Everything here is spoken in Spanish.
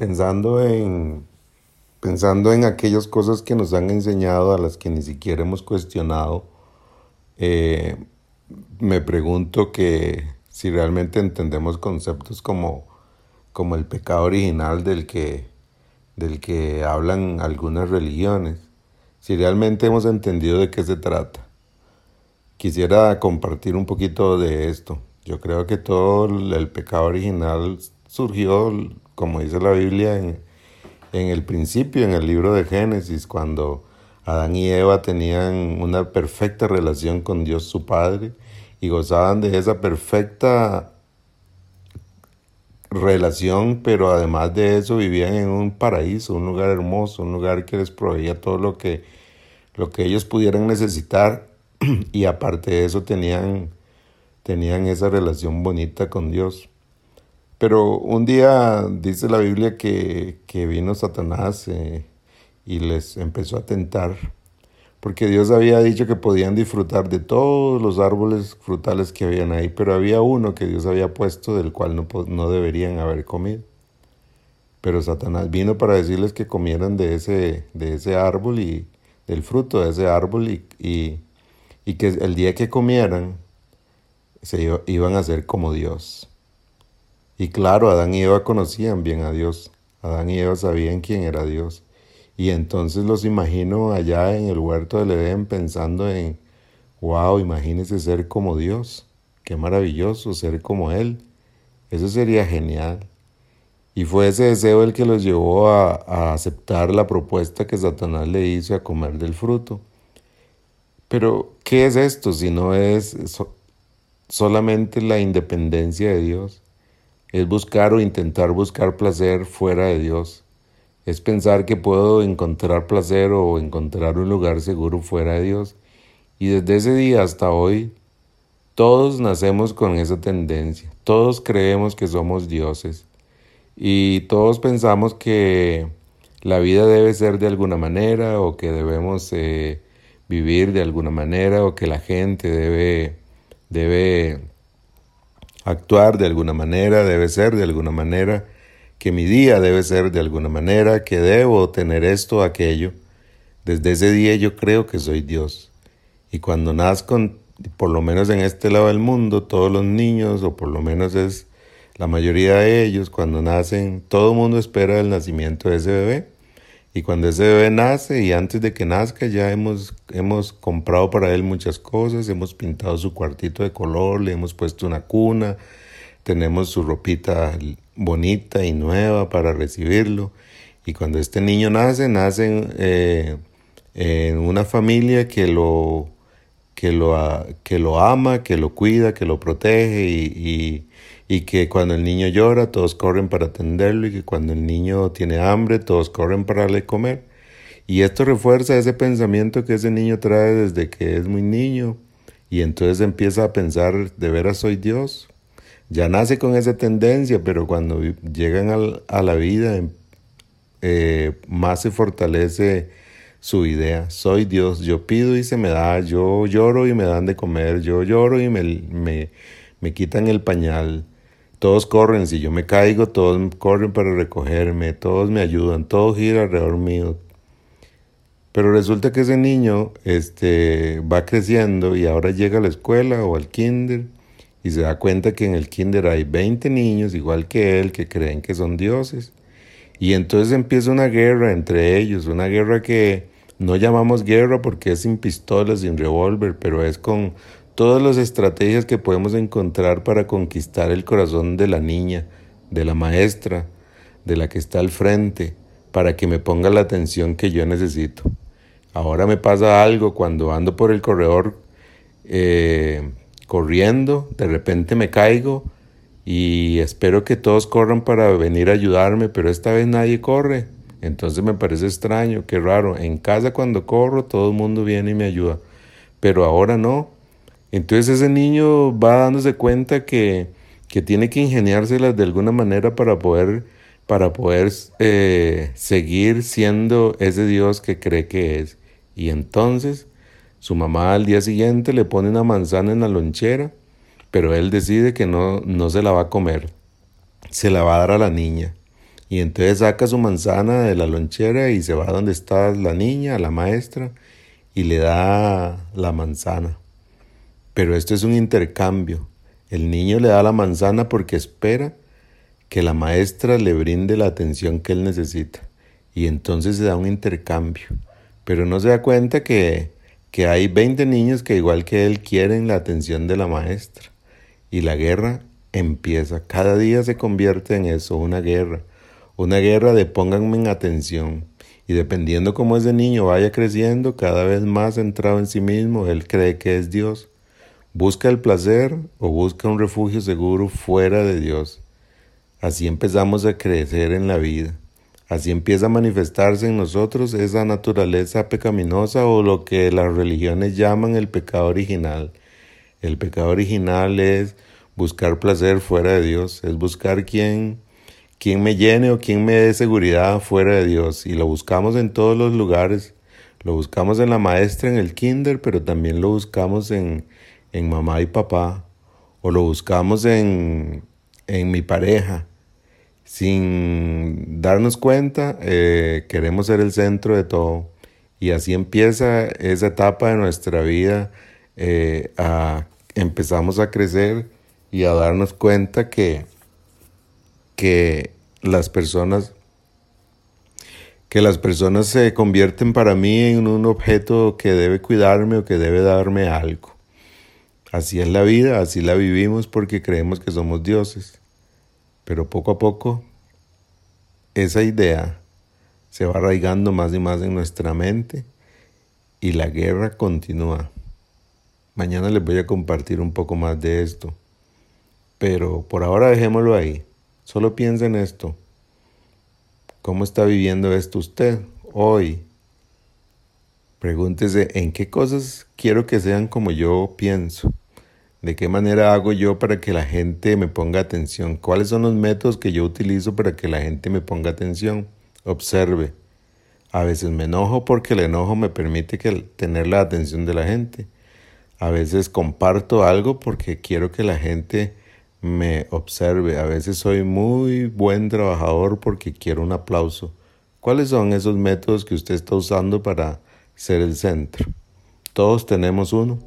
pensando en, pensando en aquellas cosas que nos han enseñado, a las que ni siquiera hemos cuestionado, eh, me pregunto que si realmente entendemos conceptos como, como el pecado original del que, del que hablan algunas religiones, si realmente hemos entendido de qué se trata. Quisiera compartir un poquito de esto. Yo creo que todo el pecado original surgió, como dice la Biblia, en, el principio, en el libro de Génesis, cuando Adán y Eva tenían una perfecta relación con Dios su Padre y gozaban de esa perfecta relación, pero además de eso vivían en un paraíso, un lugar hermoso, un lugar que les proveía todo lo que, lo que ellos pudieran necesitar y aparte de eso tenían, tenían esa relación bonita con Dios. Pero un día dice la Biblia que, vino Satanás eh, y les empezó a tentar, porque Dios había dicho que podían disfrutar de todos los árboles frutales que habían ahí, pero había uno que Dios había puesto del cual no, no deberían haber comido. Pero Satanás vino para decirles que comieran de ese, de ese árbol y del fruto de ese árbol y, y, y que el día que comieran se iban a ser como Dios. Y claro, Adán y Eva conocían bien a Dios. Adán y Eva sabían quién era Dios. Y entonces los imagino allá en el huerto del Edén pensando en, wow, imagínese ser como Dios. Qué maravilloso ser como Él. Eso sería genial. Y fue ese deseo el que los llevó a, a aceptar la propuesta que Satanás le hizo a comer del fruto. Pero, ¿qué es esto si no es solamente la independencia de Dios? Es buscar o intentar buscar placer fuera de Dios. Es pensar que puedo encontrar placer o encontrar un lugar seguro fuera de Dios. Y desde ese día hasta hoy, todos nacemos con esa tendencia. Todos creemos que somos dioses. Y todos pensamos que la vida debe ser de alguna manera o que debemos eh, vivir de alguna manera o que la gente debe, debe actuar de alguna manera, debe ser de alguna manera, que mi día debe ser de alguna manera, que debo tener esto aquello. Desde ese día yo creo que soy Dios. Y cuando nazco, por lo menos en este lado del mundo, todos los niños, o por lo menos es la mayoría de ellos, cuando nacen, todo el mundo espera el nacimiento de ese bebé. Y cuando ese bebé nace y antes de que nazca ya hemos, hemos comprado para él muchas cosas, hemos pintado su cuartito de color, le hemos puesto una cuna, tenemos su ropita bonita y nueva para recibirlo. Y cuando este niño nace, nace eh, en una familia que lo, que, lo, que lo ama, que lo cuida, que lo protege y y que cuando el niño llora todos corren para atenderlo y que cuando el niño tiene hambre todos corren para darle comer. Y esto refuerza ese pensamiento que ese niño trae desde que es muy niño y entonces empieza a pensar, de veras soy Dios. Ya nace con esa tendencia, pero cuando llegan a la vida em, eh, más se fortalece su idea. Soy Dios, yo pido y se me da, yo lloro y me dan de comer, yo lloro y me, me, me quitan el pañal, todos corren, si yo me caigo, todos corren para recogerme, todos me ayudan, todo gira alrededor mío. Pero resulta que ese niño este, va creciendo y ahora llega a la escuela o al kinder y se da cuenta que en el kinder hay 20 niños igual que él que creen que son dioses. Y entonces empieza una guerra entre ellos, una guerra que no llamamos guerra porque es sin pistolas, sin revólver, pero es con todas las estrategias que podemos encontrar para conquistar el corazón de la niña, de la maestra, de la que está al frente, para que me ponga la atención que yo necesito. Ahora me pasa algo cuando ando por el corredor eh, corriendo, de repente me caigo y espero que todos corran para venir a ayudarme, pero esta vez nadie corre. Entonces me parece extraño, qué raro. En casa cuando corro todo el mundo viene y me ayuda, pero ahora no. Entonces ese niño va dándose cuenta que, tiene que ingeniárselas de alguna manera para poder, para poder eh, seguir siendo ese Dios que cree que es. Y entonces su mamá al día siguiente le pone una manzana en la lonchera, pero él decide que no, no se la va a comer, se la va a dar a la niña. Y entonces saca su manzana de la lonchera y se va donde está la niña, la maestra, y le da la manzana. Pero esto es un intercambio. El niño le da la manzana porque espera que la maestra le brinde la atención que él necesita. Y entonces se da un intercambio. Pero no se da cuenta que, que hay 20 niños que igual que él quieren la atención de la maestra. Y la guerra empieza. Cada día se convierte en eso, una guerra. Una guerra de pónganme en atención. Y dependiendo cómo ese niño vaya creciendo, cada vez más centrado en sí mismo, él cree que es Dios. Busca el placer o busca un refugio seguro fuera de Dios. Así empezamos a crecer en la vida. Así empieza a manifestarse en nosotros esa naturaleza pecaminosa o lo que las religiones llaman el pecado original. El pecado original es buscar placer fuera de Dios, es buscar quien, quien me llene o quien me dé seguridad fuera de Dios. Y lo buscamos en todos los lugares. Lo buscamos en la maestra en el kinder, pero también lo buscamos en, en mamá y papá, o lo buscamos en, en mi pareja. Sin darnos cuenta, eh, queremos ser el centro de todo. Y así empieza esa etapa de nuestra vida. Eh, a, empezamos a crecer y a darnos cuenta que, que las personas que las personas se convierten para mí en un objeto que debe cuidarme o que debe darme algo. Así es la vida, así la vivimos porque creemos que somos dioses. Pero poco a poco esa idea se va arraigando más y más en nuestra mente y la guerra continúa. Mañana les voy a compartir un poco más de esto. Pero por ahora dejémoslo ahí. Solo piensa en esto. ¿Cómo está viviendo esto usted hoy? Pregúntese en qué cosas quiero que sean como yo pienso. ¿De qué manera hago yo para que la gente me ponga atención? ¿Cuáles son los métodos que yo utilizo para que la gente me ponga atención? Observe. A veces me enojo porque el enojo me permite tener la atención de la gente. A veces comparto algo porque quiero que la gente me observe. A veces soy muy buen trabajador porque quiero un aplauso. ¿Cuáles son esos métodos que usted está usando para ser el centro? Todos tenemos uno.